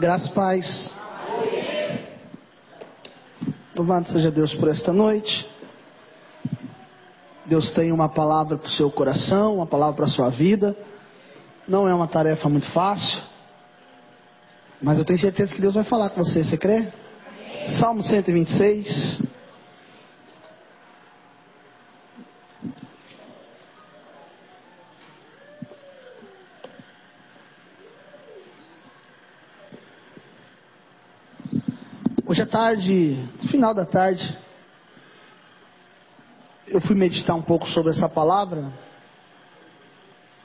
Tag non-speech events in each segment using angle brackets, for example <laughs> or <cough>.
Graças paz. Louvado seja Deus por esta noite. Deus tem uma palavra para o seu coração, uma palavra para a sua vida. Não é uma tarefa muito fácil, mas eu tenho certeza que Deus vai falar com você. Você crê? Salmo 126. Tarde, final da tarde, eu fui meditar um pouco sobre essa palavra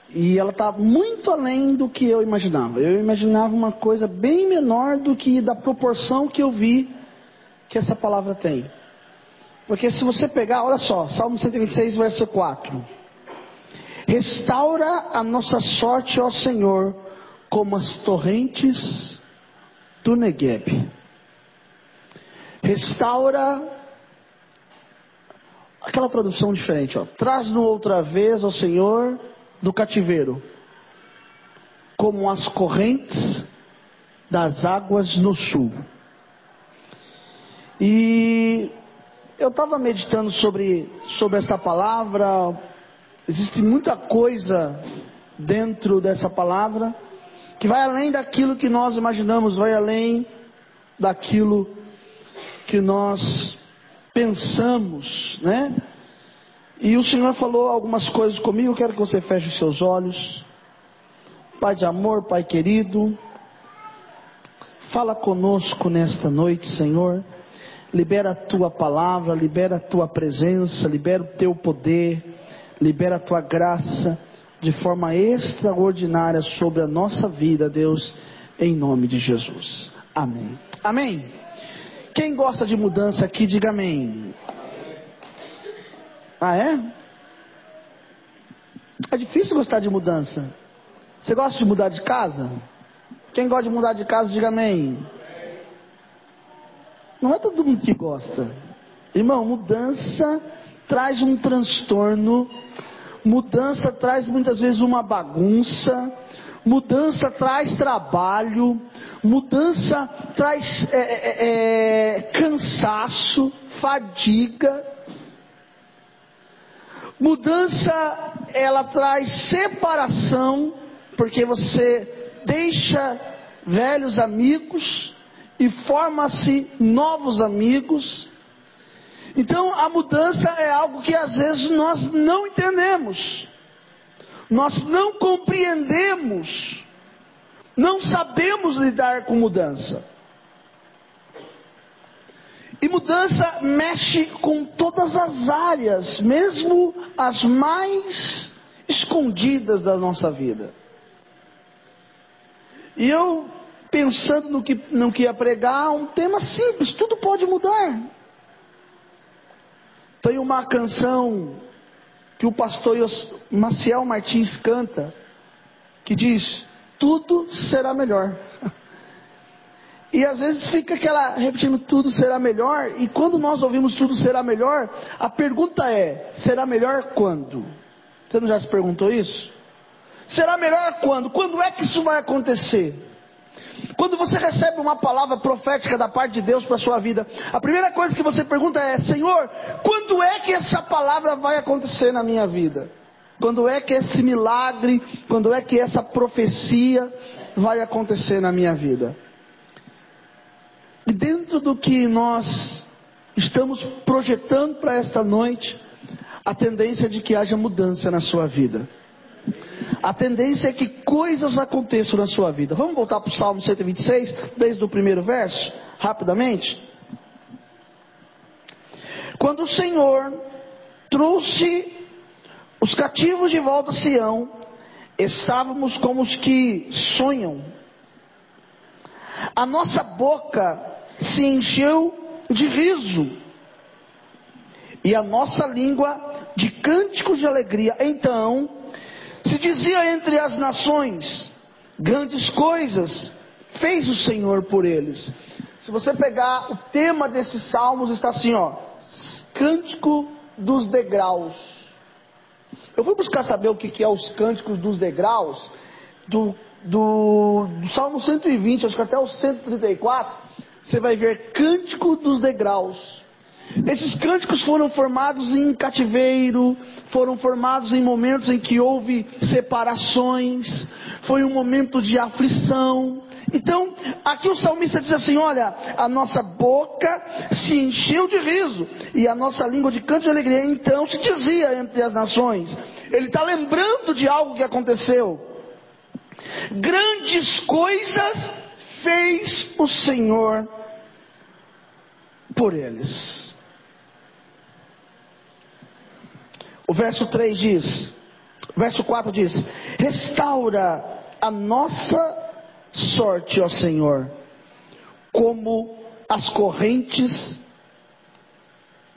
e ela está muito além do que eu imaginava. Eu imaginava uma coisa bem menor do que da proporção que eu vi que essa palavra tem. Porque se você pegar, olha só, Salmo 126, verso 4. Restaura a nossa sorte, ó Senhor, como as torrentes do Negueb restaura aquela tradução diferente, ó. Traz-no outra vez ao Senhor do cativeiro, como as correntes das águas no sul. E eu estava meditando sobre, sobre essa palavra, existe muita coisa dentro dessa palavra que vai além daquilo que nós imaginamos, vai além daquilo que nós pensamos, né? E o Senhor falou algumas coisas comigo, eu quero que você feche os seus olhos. Pai de amor, Pai querido, fala conosco nesta noite, Senhor. Libera a tua palavra, libera a tua presença, libera o teu poder, libera a tua graça de forma extraordinária sobre a nossa vida, Deus, em nome de Jesus. Amém. Amém. Quem gosta de mudança aqui, diga amém. Ah, é? É difícil gostar de mudança. Você gosta de mudar de casa? Quem gosta de mudar de casa, diga amém. Não é todo mundo que gosta. Irmão, mudança traz um transtorno, mudança traz muitas vezes uma bagunça, mudança traz trabalho, mudança traz é, é, é, cansaço, fadiga. Mudança ela traz separação, porque você deixa velhos amigos e forma-se novos amigos. Então a mudança é algo que às vezes nós não entendemos. Nós não compreendemos, não sabemos lidar com mudança. E mudança mexe com todas as áreas, mesmo as mais escondidas da nossa vida. E eu, pensando no que, no que ia pregar, um tema simples: tudo pode mudar. Tem uma canção que o pastor Maciel Martins canta, que diz: tudo será melhor. <laughs> E às vezes fica aquela repetindo tudo será melhor, e quando nós ouvimos tudo será melhor, a pergunta é: será melhor quando? Você não já se perguntou isso? Será melhor quando? Quando é que isso vai acontecer? Quando você recebe uma palavra profética da parte de Deus para sua vida, a primeira coisa que você pergunta é: Senhor, quando é que essa palavra vai acontecer na minha vida? Quando é que esse milagre, quando é que essa profecia vai acontecer na minha vida? E dentro do que nós estamos projetando para esta noite, a tendência é de que haja mudança na sua vida. A tendência é que coisas aconteçam na sua vida. Vamos voltar para o Salmo 126, desde o primeiro verso, rapidamente. Quando o Senhor trouxe os cativos de volta a Sião, estávamos como os que sonham. A nossa boca se encheu de riso, e a nossa língua de cânticos de alegria. Então se dizia entre as nações: grandes coisas fez o Senhor por eles. Se você pegar o tema desses salmos, está assim, ó: Cântico dos degraus. Eu fui buscar saber o que, que é os cânticos dos degraus do, do, do Salmo 120, acho que até o 134, você vai ver cântico dos degraus. Esses cânticos foram formados em cativeiro, foram formados em momentos em que houve separações, foi um momento de aflição. Então, aqui o salmista diz assim: Olha, a nossa boca se encheu de riso, e a nossa língua de canto de alegria. Então se dizia entre as nações. Ele está lembrando de algo que aconteceu. Grandes coisas fez o Senhor por eles. O verso 3 diz, verso 4 diz: Restaura a nossa sorte, ó Senhor, como as correntes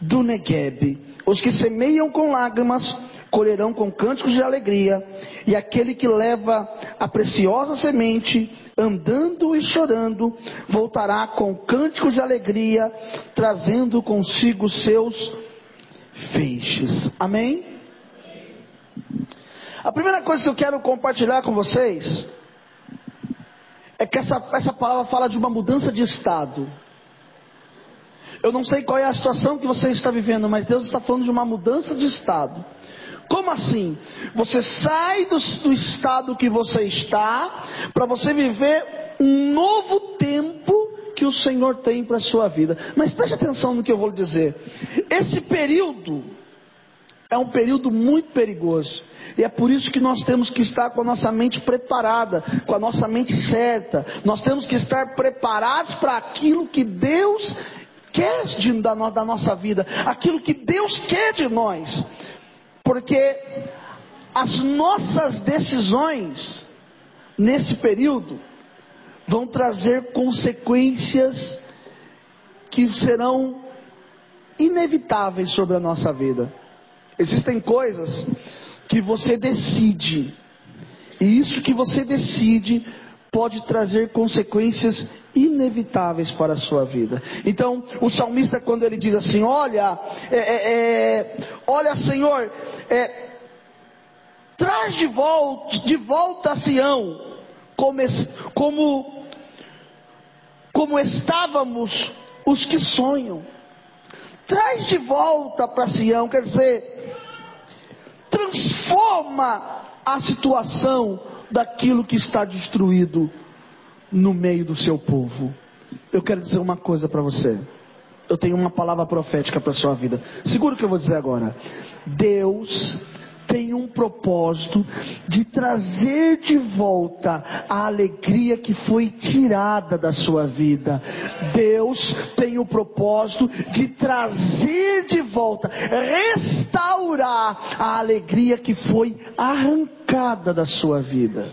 do Negueb. Os que semeiam com lágrimas colherão com cânticos de alegria, e aquele que leva a preciosa semente, andando e chorando, voltará com cânticos de alegria, trazendo consigo seus feixes. Amém? A primeira coisa que eu quero compartilhar com vocês é que essa, essa palavra fala de uma mudança de estado. Eu não sei qual é a situação que você está vivendo, mas Deus está falando de uma mudança de estado. Como assim? Você sai do, do estado que você está para você viver um novo tempo que o Senhor tem para a sua vida. Mas preste atenção no que eu vou dizer. Esse período é um período muito perigoso. E é por isso que nós temos que estar com a nossa mente preparada, com a nossa mente certa. Nós temos que estar preparados para aquilo que Deus quer de, da, da nossa vida, aquilo que Deus quer de nós porque as nossas decisões nesse período vão trazer consequências que serão inevitáveis sobre a nossa vida. Existem coisas que você decide, e isso que você decide pode trazer consequências inevitáveis para a sua vida. Então, o salmista, quando ele diz assim: Olha, é, é, é, olha, Senhor, é, traz de volta, de volta a Sião, como, como, como estávamos os que sonham. Traz de volta para Sião, quer dizer, transforma a situação daquilo que está destruído no meio do seu povo. Eu quero dizer uma coisa para você. Eu tenho uma palavra profética para a sua vida. Segura o que eu vou dizer agora. Deus tem um propósito de trazer de volta a alegria que foi tirada da sua vida. Deus tem o propósito de trazer de volta, restaurar a alegria que foi arrancada da sua vida.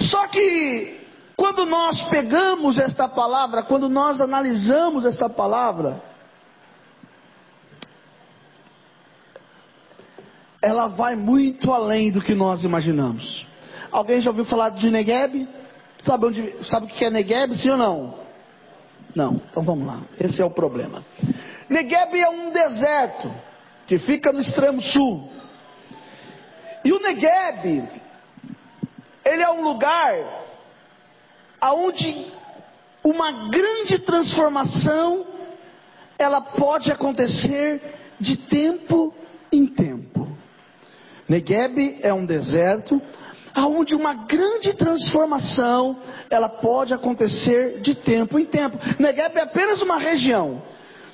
Só que quando nós pegamos esta palavra, quando nós analisamos esta palavra, ela vai muito além do que nós imaginamos. Alguém já ouviu falar de Negueb? Sabe, onde, sabe o que é Negueb, sim ou não? Não, então vamos lá, esse é o problema. Negueb é um deserto que fica no extremo sul. E o Negueb, ele é um lugar aonde uma grande transformação ela pode acontecer de tempo em tempo. Negueb é um deserto aonde uma grande transformação ela pode acontecer de tempo em tempo. Negueb é apenas uma região.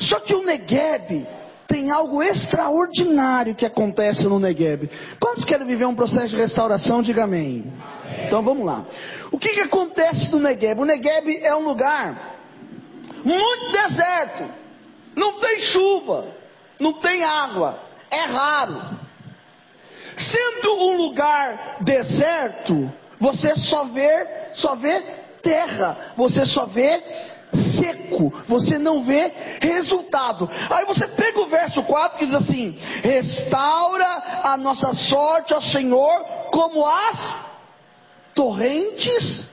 Só que o Negueb tem algo extraordinário que acontece no Negueb. Quantos querem viver um processo de restauração? Diga amém. Então vamos lá. O que, que acontece no Negueb? O Negueb é um lugar muito deserto. Não tem chuva, não tem água, é raro. Sendo um lugar deserto, você só vê, só vê terra, você só vê seco, você não vê resultado. Aí você pega o verso 4 que diz assim: restaura a nossa sorte, ó Senhor, como as torrentes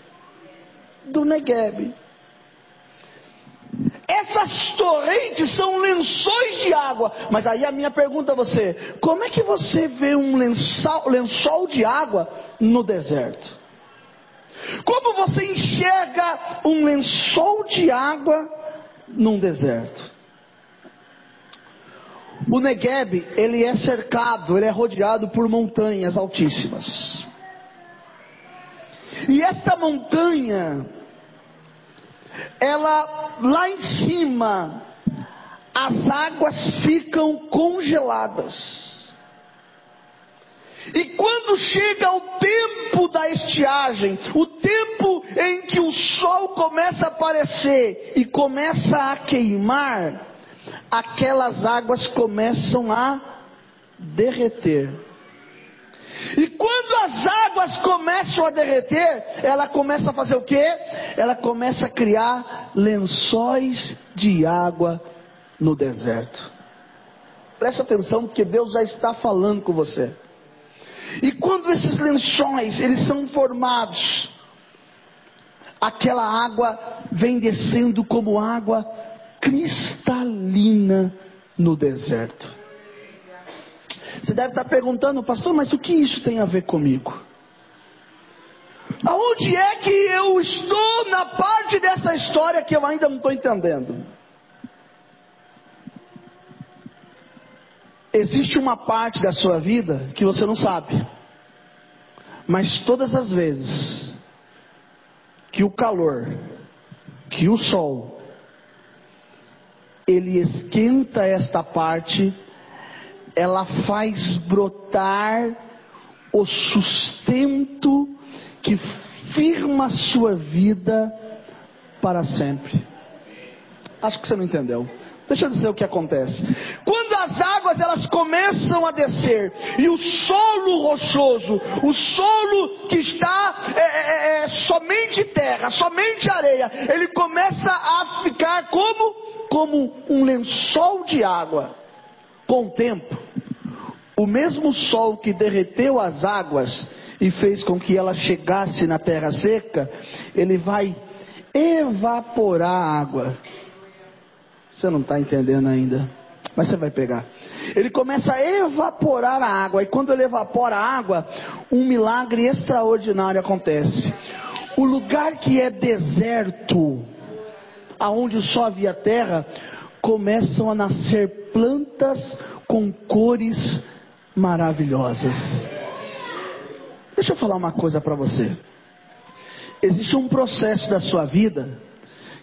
do Negueb. Essas torrentes são lençóis de água. Mas aí a minha pergunta a você: como é que você vê um lençol, lençol de água no deserto? Como você enxerga um lençol de água num deserto? O Negueb, ele é cercado, ele é rodeado por montanhas altíssimas. E esta montanha, ela lá em cima, as águas ficam congeladas. E quando chega o tempo da estiagem, o tempo em que o sol começa a aparecer e começa a queimar, aquelas águas começam a derreter. E quando as águas começam a derreter, ela começa a fazer o quê? Ela começa a criar lençóis de água no deserto. Presta atenção, porque Deus já está falando com você. E quando esses lençóis eles são formados, aquela água vem descendo como água cristalina no deserto. Você deve estar perguntando, pastor, mas o que isso tem a ver comigo? Aonde é que eu estou na parte dessa história que eu ainda não estou entendendo? Existe uma parte da sua vida que você não sabe, mas todas as vezes que o calor, que o sol, ele esquenta esta parte, ela faz brotar o sustento que firma a sua vida para sempre. Acho que você não entendeu. Deixa eu dizer o que acontece. Quando as águas elas começam a descer e o solo rochoso, o solo que está é, é, é, somente terra, somente areia, ele começa a ficar como como um lençol de água. Com o tempo, o mesmo sol que derreteu as águas e fez com que ela chegasse na terra seca, ele vai evaporar a água você não está entendendo ainda. Mas você vai pegar. Ele começa a evaporar a água. E quando ele evapora a água, um milagre extraordinário acontece. O lugar que é deserto, aonde só havia terra, começam a nascer plantas com cores maravilhosas. Deixa eu falar uma coisa para você. Existe um processo da sua vida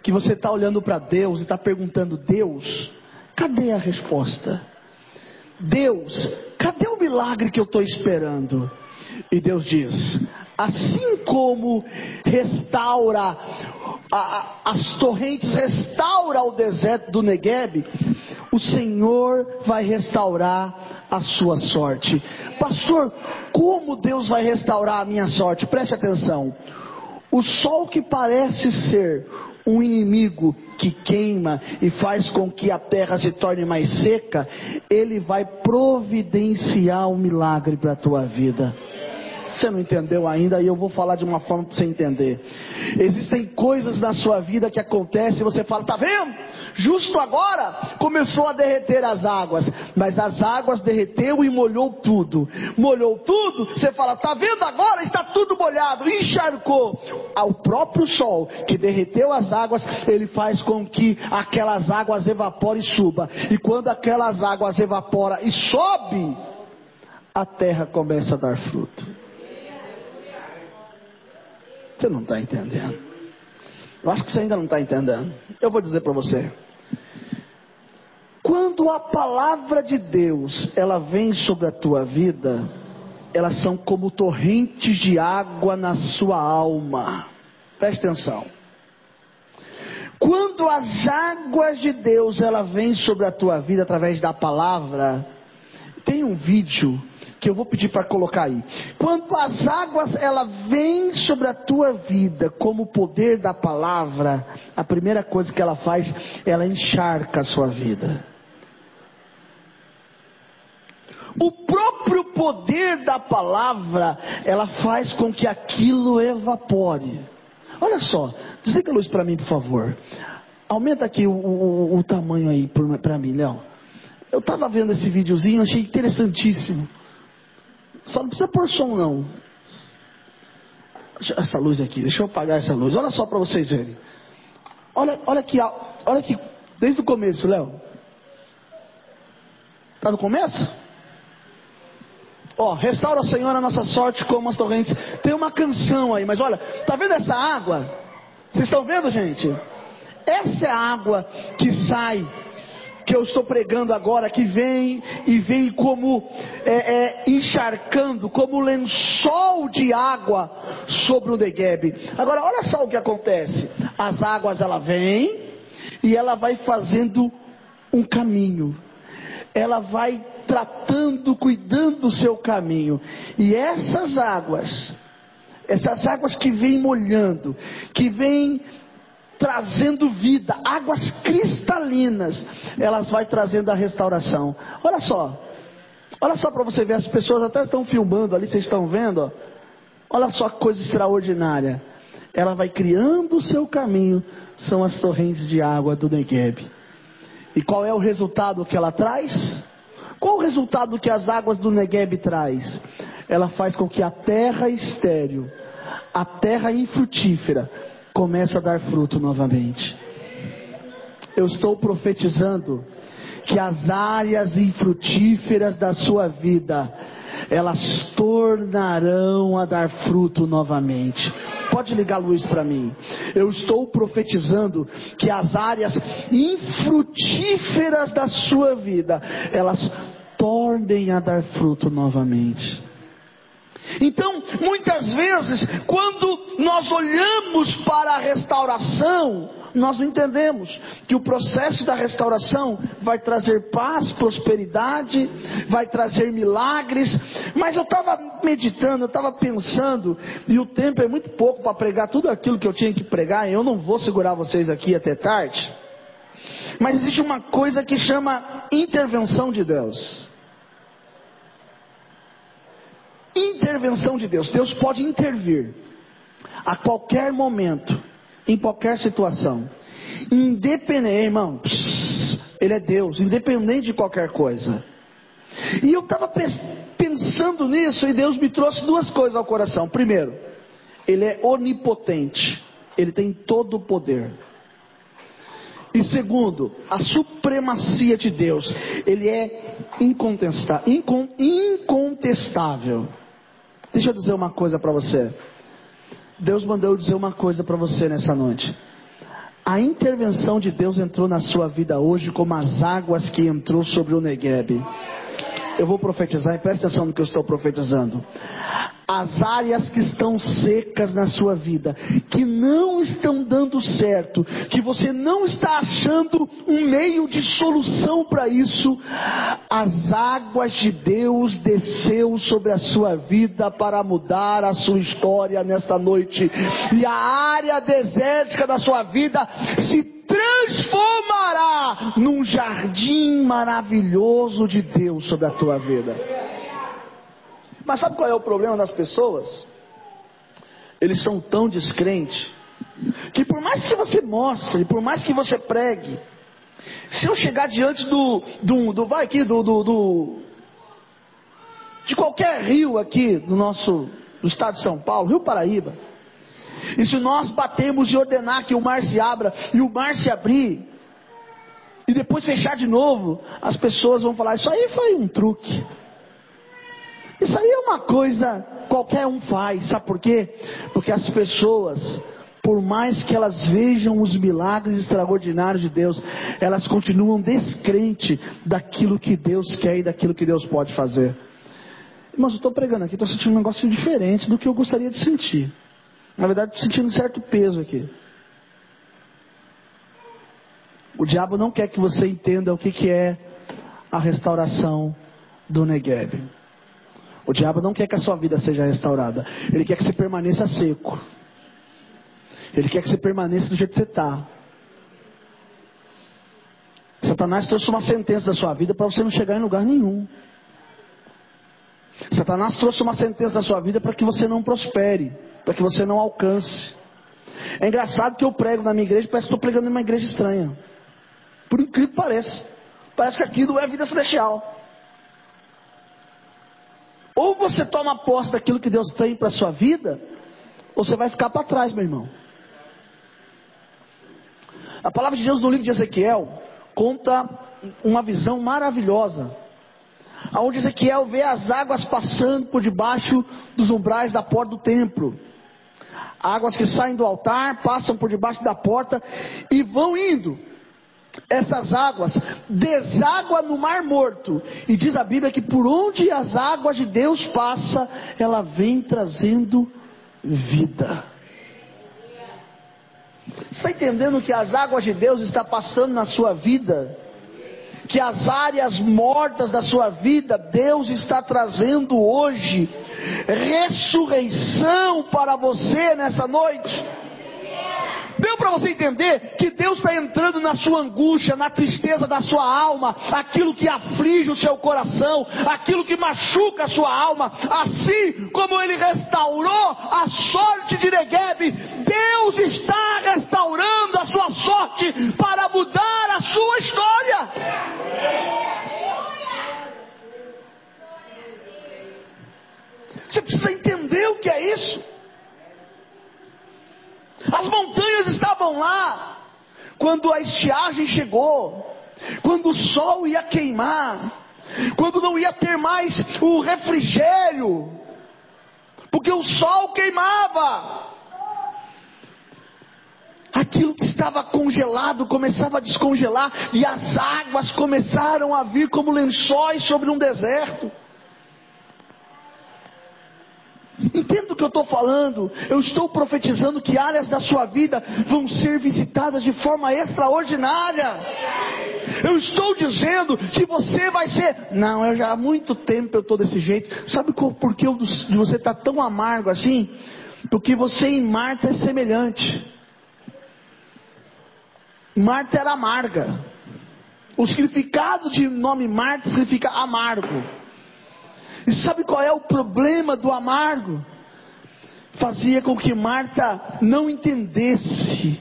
que você está olhando para Deus e está perguntando: Deus, cadê a resposta? Deus, cadê o milagre que eu estou esperando? E Deus diz: assim como restaura a, a, as torrentes, restaura o deserto do Negueb, o Senhor vai restaurar a sua sorte. Pastor, como Deus vai restaurar a minha sorte? Preste atenção. O sol que parece ser um inimigo que queima e faz com que a terra se torne mais seca, ele vai providenciar um milagre para a tua vida. Você não entendeu ainda e eu vou falar de uma forma para você entender. Existem coisas na sua vida que acontecem e você fala, tá vendo? Justo agora começou a derreter as águas, mas as águas derreteu e molhou tudo. Molhou tudo, você fala, tá vendo agora? Está tudo molhado, encharcou. Ao próprio sol que derreteu as águas, ele faz com que aquelas águas evaporem e suba. E quando aquelas águas evaporam e sobe, a terra começa a dar fruto. Você não está entendendo. Eu acho que você ainda não está entendendo. Eu vou dizer para você. Quando a palavra de Deus ela vem sobre a tua vida, elas são como torrentes de água na sua alma. Preste atenção. Quando as águas de Deus ela vem sobre a tua vida através da palavra, tem um vídeo que eu vou pedir para colocar aí. Quando as águas ela vêm sobre a tua vida como o poder da palavra, a primeira coisa que ela faz, ela encharca a sua vida. O próprio poder da palavra, ela faz com que aquilo evapore. Olha só, desliga a luz para mim, por favor. Aumenta aqui o, o, o tamanho aí para mim, Léo. Eu estava vendo esse videozinho, achei interessantíssimo. Só não precisa pôr som, não. Essa luz aqui, deixa eu apagar essa luz. Olha só para vocês verem. Olha, olha aqui, olha aqui, desde o começo, Léo. Está no começo? Ó, restaura, Senhor, a nossa sorte como as torrentes. Tem uma canção aí, mas olha, tá vendo essa água? Vocês estão vendo, gente? Essa é a água que sai que eu estou pregando agora, que vem e vem como é, é, encharcando, como lençol de água sobre o Negueb. Agora, olha só o que acontece: as águas ela vem e ela vai fazendo um caminho, ela vai tratando, cuidando do seu caminho, e essas águas, essas águas que vêm molhando, que vêm trazendo vida, águas cristalinas, elas vai trazendo a restauração. Olha só, olha só para você ver, as pessoas até estão filmando ali, vocês estão vendo? Ó. Olha só que coisa extraordinária. Ela vai criando o seu caminho, são as torrentes de água do Negueb. E qual é o resultado que ela traz? Qual o resultado que as águas do Negueb traz? Ela faz com que a terra estéril, a terra infrutífera, começa a dar fruto novamente. Eu estou profetizando que as áreas infrutíferas da sua vida, elas tornarão a dar fruto novamente. Pode ligar a luz para mim. Eu estou profetizando que as áreas infrutíferas da sua vida, elas tornem a dar fruto novamente. Então, muitas vezes, quando nós olhamos para a restauração, nós não entendemos que o processo da restauração vai trazer paz, prosperidade, vai trazer milagres. Mas eu estava meditando, eu estava pensando, e o tempo é muito pouco para pregar tudo aquilo que eu tinha que pregar, e eu não vou segurar vocês aqui até tarde. Mas existe uma coisa que chama intervenção de Deus. Intervenção de Deus. Deus pode intervir a qualquer momento, em qualquer situação. Independente, irmão, Ele é Deus, independente de qualquer coisa. E eu estava pensando nisso e Deus me trouxe duas coisas ao coração. Primeiro, Ele é onipotente, Ele tem todo o poder. E segundo, a supremacia de Deus, Ele é incontestável. Deixa eu dizer uma coisa para você. Deus mandou eu dizer uma coisa para você nessa noite. A intervenção de Deus entrou na sua vida hoje como as águas que entrou sobre o Negueb. Eu vou profetizar e preste atenção no que eu estou profetizando. As áreas que estão secas na sua vida, que não estão dando certo, que você não está achando um meio de solução para isso, as águas de Deus desceu sobre a sua vida para mudar a sua história nesta noite. E a área desértica da sua vida se transformará num jardim maravilhoso de Deus sobre a tua vida. Mas sabe qual é o problema das pessoas? Eles são tão descrentes que por mais que você mostre, por mais que você pregue, se eu chegar diante do, do, do vai aqui, do, do, do, de qualquer rio aqui do nosso do estado de São Paulo, Rio Paraíba, e se nós batemos e ordenar que o mar se abra e o mar se abrir, e depois fechar de novo, as pessoas vão falar: Isso aí foi um truque. Isso aí é uma coisa qualquer um faz. Sabe por quê? Porque as pessoas, por mais que elas vejam os milagres extraordinários de Deus, elas continuam descrente daquilo que Deus quer e daquilo que Deus pode fazer. Mas eu estou pregando aqui, estou sentindo um negócio diferente do que eu gostaria de sentir. Na verdade, estou sentindo um certo peso aqui. O diabo não quer que você entenda o que, que é a restauração do Negev. O diabo não quer que a sua vida seja restaurada. Ele quer que você permaneça seco. Ele quer que você permaneça do jeito que você está. Satanás trouxe uma sentença da sua vida para você não chegar em lugar nenhum. Satanás trouxe uma sentença da sua vida para que você não prospere para que você não alcance. É engraçado que eu prego na minha igreja, parece que estou pregando em uma igreja estranha. Por incrível que pareça. Parece que aqui não é vida celestial. Ou você toma posse daquilo que Deus tem para a sua vida, ou você vai ficar para trás, meu irmão. A palavra de Deus no livro de Ezequiel conta uma visão maravilhosa. Onde Ezequiel vê as águas passando por debaixo dos umbrais da porta do templo. Águas que saem do altar, passam por debaixo da porta e vão indo. Essas águas deságua no mar morto. E diz a Bíblia que por onde as águas de Deus passam, ela vem trazendo vida. Está entendendo que as águas de Deus estão passando na sua vida? Que as áreas mortas da sua vida, Deus está trazendo hoje ressurreição para você nessa noite. Deu para você entender que Deus está entrando na sua angústia, na tristeza da sua alma, aquilo que aflige o seu coração, aquilo que machuca a sua alma, assim como Ele restaurou a sorte de Negev, Deus está restaurando a sua sorte para mudar a sua história. Você precisa entender o que é isso. As montanhas estavam lá quando a estiagem chegou, quando o sol ia queimar, quando não ia ter mais o refrigério, porque o sol queimava. Aquilo que estava congelado começava a descongelar e as águas começaram a vir como lençóis sobre um deserto. Entenda o que eu estou falando. Eu estou profetizando que áreas da sua vida vão ser visitadas de forma extraordinária. Eu estou dizendo que você vai ser. Não, eu já há muito tempo eu estou desse jeito. Sabe por que você está tão amargo assim? Porque você em Marta é semelhante. Marta era amarga. O significado de nome Marta significa amargo. E sabe qual é o problema do amargo? Fazia com que Marta não entendesse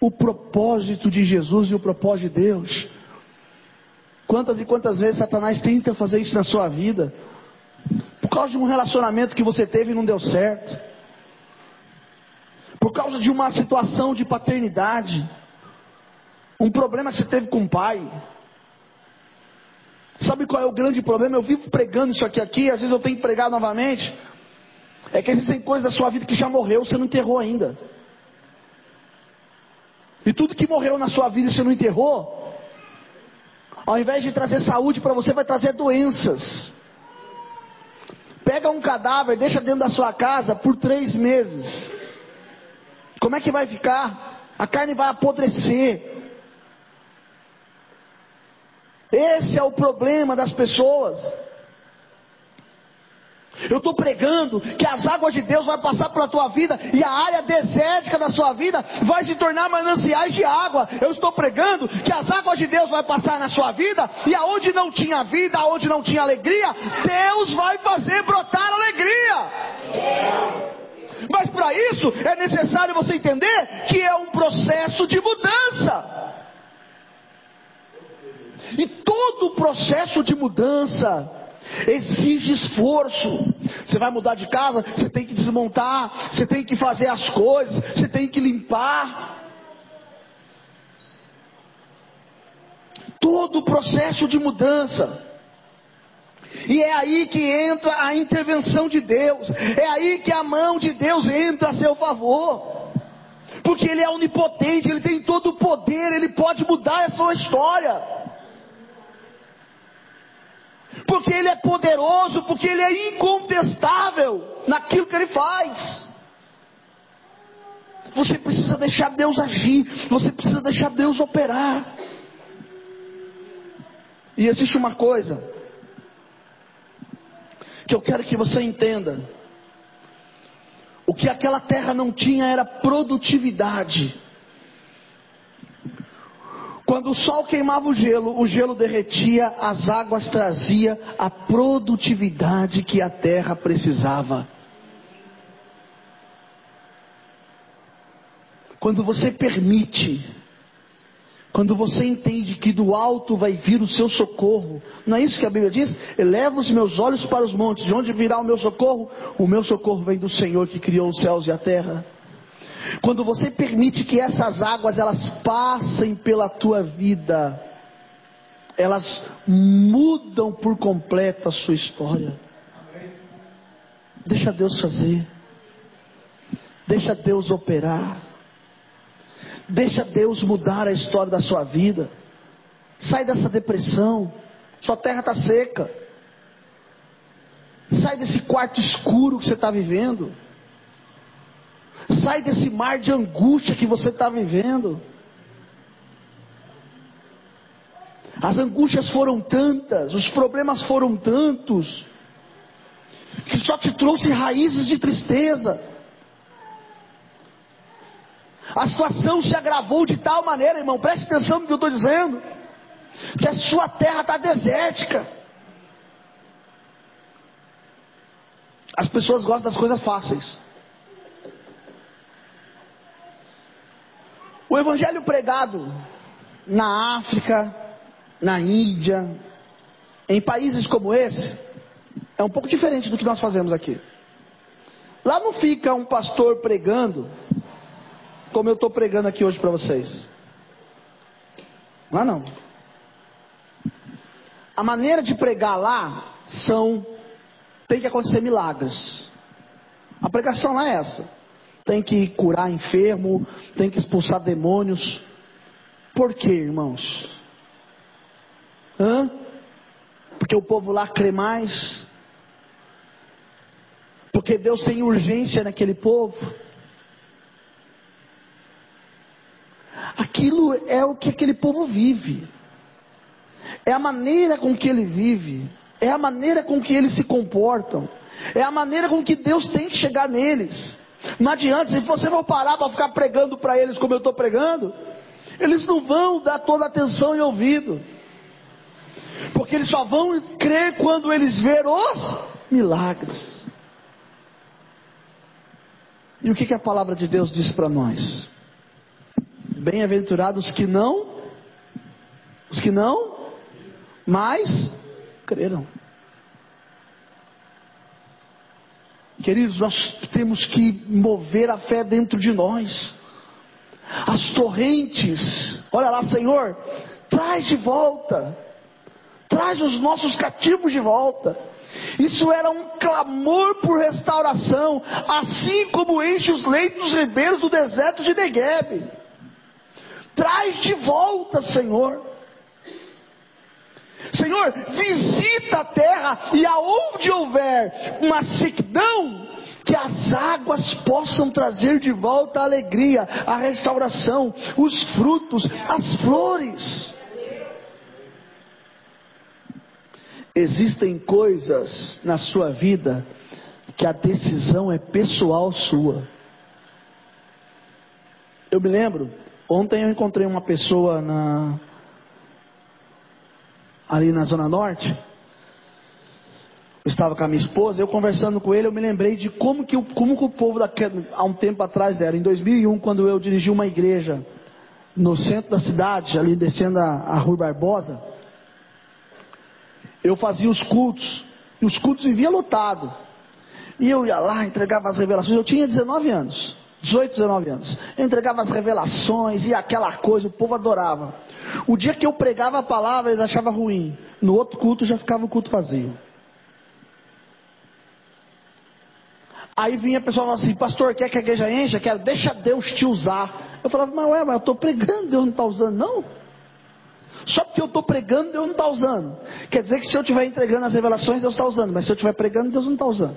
o propósito de Jesus e o propósito de Deus. Quantas e quantas vezes Satanás tenta fazer isso na sua vida? Por causa de um relacionamento que você teve e não deu certo. Por causa de uma situação de paternidade. Um problema que você teve com o pai Sabe qual é o grande problema? Eu vivo pregando isso aqui, aqui, às vezes eu tenho que pregar novamente. É que existem coisas da sua vida que já morreu, você não enterrou ainda. E tudo que morreu na sua vida você não enterrou, ao invés de trazer saúde para você, vai trazer doenças. Pega um cadáver, deixa dentro da sua casa por três meses. Como é que vai ficar? A carne vai apodrecer. Esse é o problema das pessoas. Eu estou pregando que as águas de Deus vão passar pela tua vida e a área desértica da sua vida vai se tornar mananciais de água. Eu estou pregando que as águas de Deus vão passar na sua vida e aonde não tinha vida, aonde não tinha alegria, Deus vai fazer brotar alegria. Mas para isso é necessário você entender que é um processo de mudança. E todo o processo de mudança exige esforço. Você vai mudar de casa, você tem que desmontar, você tem que fazer as coisas, você tem que limpar. Todo o processo de mudança. E é aí que entra a intervenção de Deus, é aí que a mão de Deus entra a seu favor. Porque Ele é onipotente, Ele tem todo o poder, Ele pode mudar a sua história porque Ele é poderoso, porque Ele é incontestável naquilo que Ele faz. Você precisa deixar Deus agir, você precisa deixar Deus operar. E existe uma coisa que eu quero que você entenda: o que aquela terra não tinha era produtividade. Quando o sol queimava o gelo, o gelo derretia, as águas trazia a produtividade que a terra precisava. quando você permite, quando você entende que do alto vai vir o seu socorro, não é isso que a Bíblia diz? Eleva os meus olhos para os montes, de onde virá o meu socorro? O meu socorro vem do Senhor que criou os céus e a terra. Quando você permite que essas águas elas passem pela tua vida, elas mudam por completo a sua história. Deixa Deus fazer. Deixa Deus operar. Deixa Deus mudar a história da sua vida. Sai dessa depressão. Sua terra está seca. Sai desse quarto escuro que você está vivendo. Sai desse mar de angústia que você está vivendo. As angústias foram tantas, os problemas foram tantos, que só te trouxe raízes de tristeza. A situação se agravou de tal maneira, irmão, preste atenção no que eu estou dizendo, que a sua terra está desértica. As pessoas gostam das coisas fáceis. O evangelho pregado na África, na Índia, em países como esse, é um pouco diferente do que nós fazemos aqui. Lá não fica um pastor pregando como eu estou pregando aqui hoje para vocês. Lá não. A maneira de pregar lá são tem que acontecer milagres. A pregação lá é essa. Tem que curar enfermo, tem que expulsar demônios. Por quê, irmãos? Hã? Porque o povo lá crê mais. Porque Deus tem urgência naquele povo. Aquilo é o que aquele povo vive. É a maneira com que ele vive. É a maneira com que eles se comportam. É a maneira com que Deus tem que chegar neles. Não adianta, se você for parar para ficar pregando para eles como eu estou pregando, eles não vão dar toda atenção e ouvido. Porque eles só vão crer quando eles ver os milagres. E o que, que a palavra de Deus diz para nós? Bem-aventurados que não, os que não, mas creram. Queridos, nós temos que mover a fé dentro de nós. As torrentes, olha lá, Senhor, traz de volta, traz os nossos cativos de volta. Isso era um clamor por restauração, assim como enche os leitos dos ribeiros do deserto de Negueb. Traz de volta, Senhor. Senhor, visita a terra e aonde houver uma sequidão, que as águas possam trazer de volta a alegria, a restauração, os frutos, as flores. Existem coisas na sua vida que a decisão é pessoal sua. Eu me lembro, ontem eu encontrei uma pessoa na, ali na Zona Norte. Eu estava com a minha esposa, eu conversando com ele, eu me lembrei de como que, como que o povo daquele, há um tempo atrás era. Em 2001, quando eu dirigi uma igreja no centro da cidade, ali descendo a, a Barbosa, eu fazia os cultos, e os cultos viviam lotado. E eu ia lá, entregava as revelações, eu tinha 19 anos. 18, 19 anos. Eu entregava as revelações e aquela coisa, o povo adorava. O dia que eu pregava a palavra, eles achavam ruim. No outro culto já ficava o culto vazio. Aí vinha a pessoa falando assim, pastor, quer que a igreja encha? Quero, deixa Deus te usar. Eu falava, mas ué, mas eu estou pregando, Deus não está usando, não? Só porque eu estou pregando, Deus não está usando. Quer dizer que se eu estiver entregando as revelações, Deus está usando. Mas se eu estiver pregando, Deus não está usando.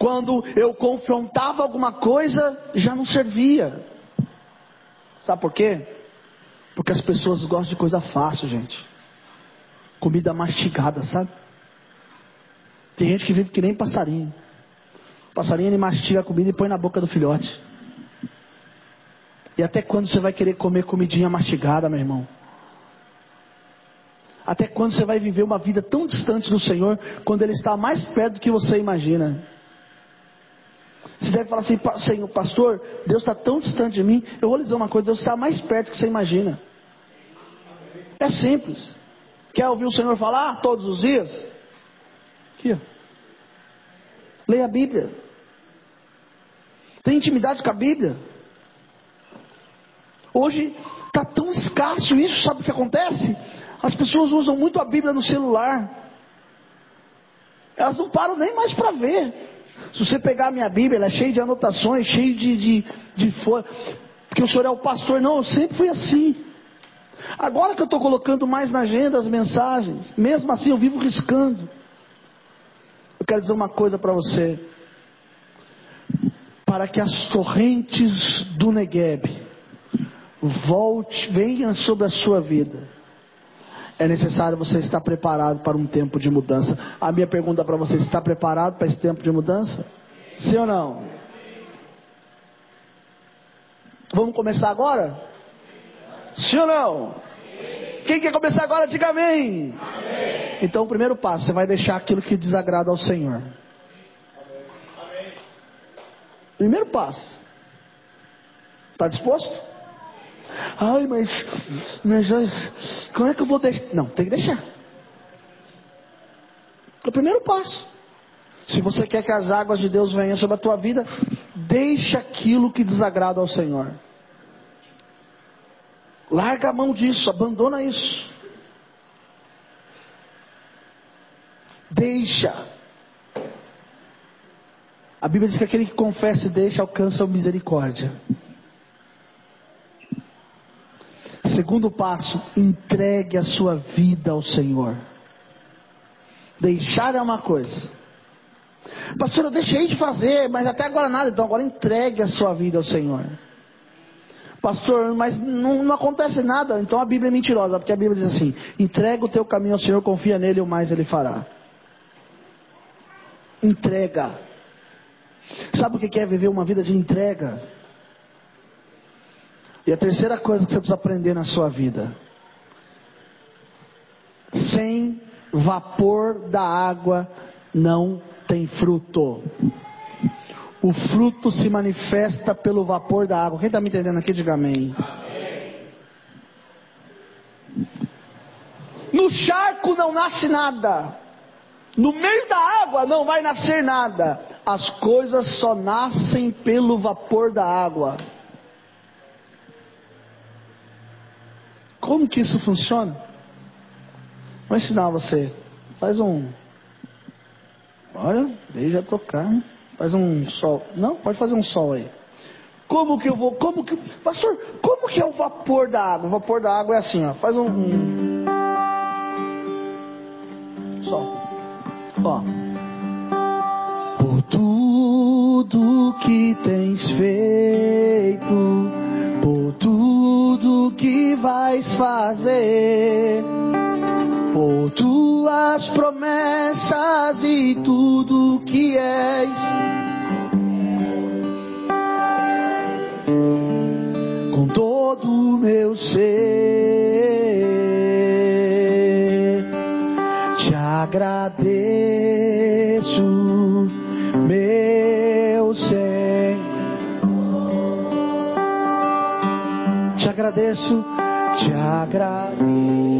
Quando eu confrontava alguma coisa, já não servia. Sabe por quê? Porque as pessoas gostam de coisa fácil, gente. Comida mastigada, sabe? Tem gente que vive que nem passarinho. passarinho ele mastiga a comida e põe na boca do filhote. E até quando você vai querer comer comidinha mastigada, meu irmão? Até quando você vai viver uma vida tão distante do Senhor, quando Ele está mais perto do que você imagina? Você deve falar assim, Senhor, pastor, Deus está tão distante de mim. Eu vou lhe dizer uma coisa: Deus está mais perto que você imagina. É simples. Quer ouvir o Senhor falar todos os dias? Aqui, ó. Leia a Bíblia. Tem intimidade com a Bíblia. Hoje está tão escasso isso, sabe o que acontece? As pessoas usam muito a Bíblia no celular. Elas não param nem mais para ver. Se você pegar a minha Bíblia, ela é cheia de anotações, cheia de, de, de Porque o senhor é o pastor. Não, eu sempre fui assim. Agora que eu estou colocando mais na agenda as mensagens, mesmo assim eu vivo riscando. Eu quero dizer uma coisa para você. Para que as torrentes do Negueb volte, venham sobre a sua vida, é necessário você estar preparado para um tempo de mudança. A minha pergunta para você: está preparado para esse tempo de mudança? Sim ou não? Vamos começar agora? Sim ou não? Quem quer começar agora, diga amém. amém. Então, o primeiro passo, você vai deixar aquilo que desagrada ao Senhor. Primeiro passo. Está disposto? Ai, mas, mas como é que eu vou deixar? Não, tem que deixar. É o primeiro passo. Se você quer que as águas de Deus venham sobre a tua vida, deixa aquilo que desagrada ao Senhor. Larga a mão disso, abandona isso. Deixa. A Bíblia diz que aquele que confessa e deixa alcança a misericórdia. Segundo passo, entregue a sua vida ao Senhor. Deixar é uma coisa. Pastor, eu deixei de fazer, mas até agora nada. Então agora entregue a sua vida ao Senhor. Pastor, mas não, não, acontece nada. Então a Bíblia é mentirosa, porque a Bíblia diz assim: entrega o teu caminho ao Senhor, confia nele, o mais ele fará. Entrega. Sabe o que é viver uma vida de entrega? E a terceira coisa que você precisa aprender na sua vida: sem vapor da água não tem fruto. O fruto se manifesta pelo vapor da água. Quem está me entendendo aqui, diga amém. No charco não nasce nada. No meio da água não vai nascer nada. As coisas só nascem pelo vapor da água. Como que isso funciona? Vou ensinar você. Faz um. Olha, veja tocar. Faz um sol. Não, pode fazer um sol aí. Como que eu vou. Como que. Pastor, como que é o vapor da água? O vapor da água é assim, ó. Faz um. um... Sol. Ó. Por tudo que tens feito que vais fazer, por tuas promessas e tudo que és. Com todo o meu ser, te agradeço, agradeço, te agradeço,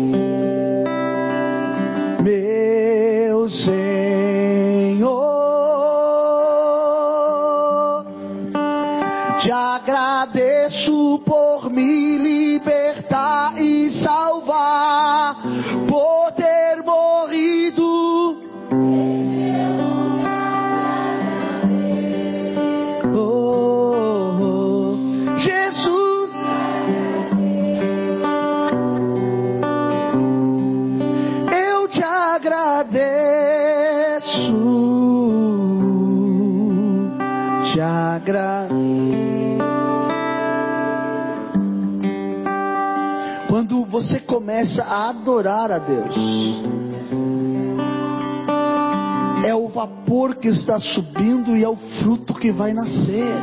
você começa a adorar a Deus, é o vapor que está subindo e é o fruto que vai nascer.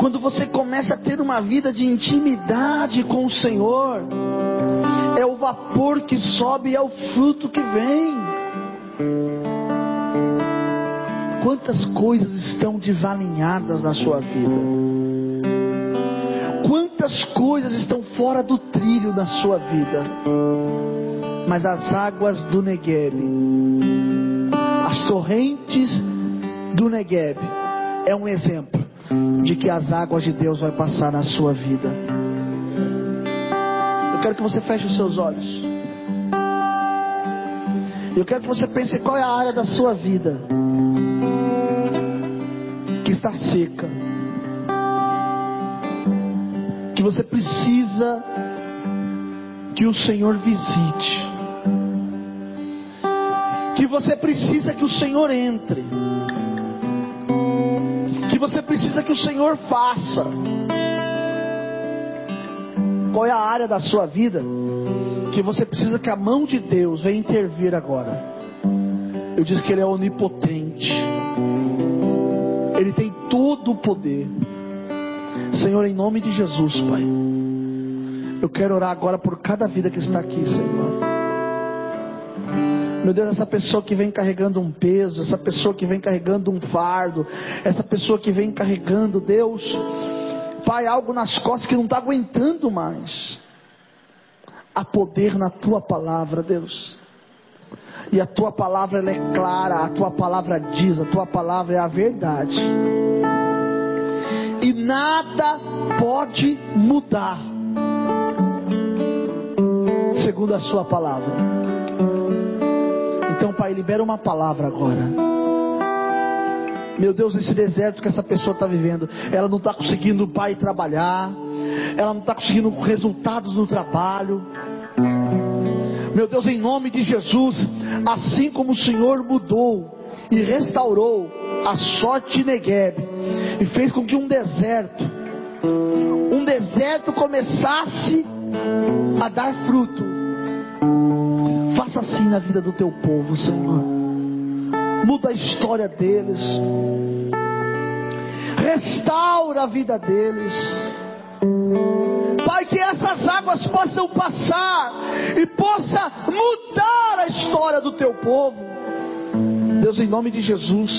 Quando você começa a ter uma vida de intimidade com o Senhor, é o vapor que sobe e é o fruto que vem. Quantas coisas estão desalinhadas na sua vida? Quantas coisas estão fora do trilho na sua vida? Mas as águas do Negueb, as torrentes do Negueb, é um exemplo de que as águas de Deus vai passar na sua vida. Eu quero que você feche os seus olhos. Eu quero que você pense qual é a área da sua vida que está seca. Que você precisa que o Senhor visite. Que você precisa que o Senhor entre. Que você precisa que o Senhor faça. Qual é a área da sua vida que você precisa que a mão de Deus venha intervir agora? Eu disse que Ele é onipotente. Ele tem todo o poder. Senhor, em nome de Jesus, Pai. Eu quero orar agora por cada vida que está aqui, Senhor. Meu Deus, essa pessoa que vem carregando um peso, essa pessoa que vem carregando um fardo, essa pessoa que vem carregando, Deus, Pai, algo nas costas que não está aguentando mais. Há poder na tua palavra, Deus. E a tua palavra é clara, a tua palavra diz, a tua palavra é a verdade. E nada pode mudar, segundo a sua palavra. Então, Pai, libera uma palavra agora. Meu Deus, esse deserto que essa pessoa está vivendo, ela não está conseguindo, Pai, trabalhar, ela não está conseguindo resultados no trabalho. Meu Deus, em nome de Jesus, assim como o Senhor mudou e restaurou a sorte Negueb e fez com que um deserto, um deserto começasse a dar fruto. Faça assim na vida do teu povo, Senhor muda a história deles, restaura a vida deles. Pai, que essas águas possam passar e possa mudar a história do teu povo. Deus, em nome de Jesus.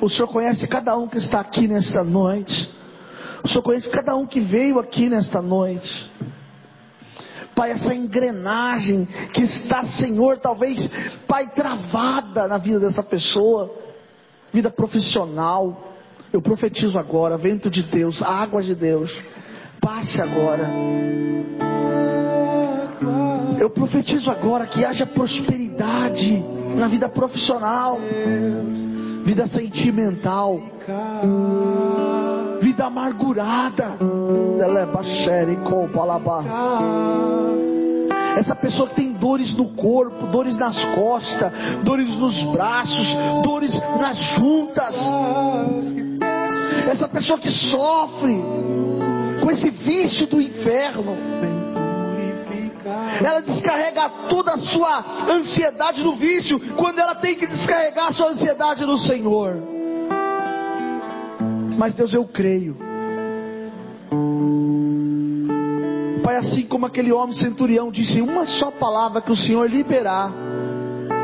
O Senhor conhece cada um que está aqui nesta noite. O Senhor conhece cada um que veio aqui nesta noite. Pai, essa engrenagem que está, Senhor, talvez, Pai, travada na vida dessa pessoa, vida profissional. Eu profetizo agora, vento de Deus, água de Deus, passe agora. Eu profetizo agora que haja prosperidade na vida profissional, vida sentimental, vida amargurada. Essa pessoa que tem dores no corpo, dores nas costas, dores nos braços, dores nas juntas. Essa pessoa que sofre com esse vício do inferno. Ela descarrega toda a sua ansiedade no vício, quando ela tem que descarregar a sua ansiedade no Senhor. Mas Deus, eu creio. Pai, assim como aquele homem centurião disse, uma só palavra que o Senhor liberar,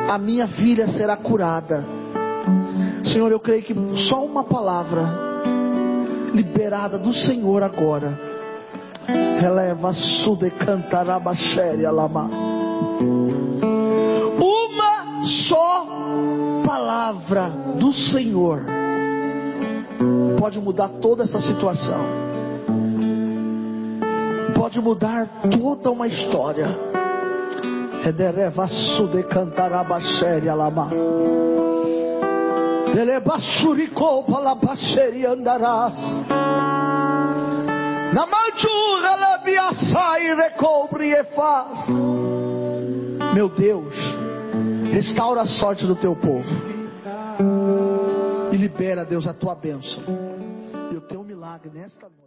a minha filha será curada. Senhor, eu creio que só uma palavra liberada do Senhor agora, releva sude cantarabaxéria lamas. Uma só palavra do Senhor pode mudar toda essa situação. Pode mudar toda uma história. Ederevasu de cantarabaxéria lamas. Delebachuricou palabaxéria andarás. Na Meu Deus, restaura a sorte do teu povo. E libera, Deus, a tua bênção. E o teu milagre nesta noite.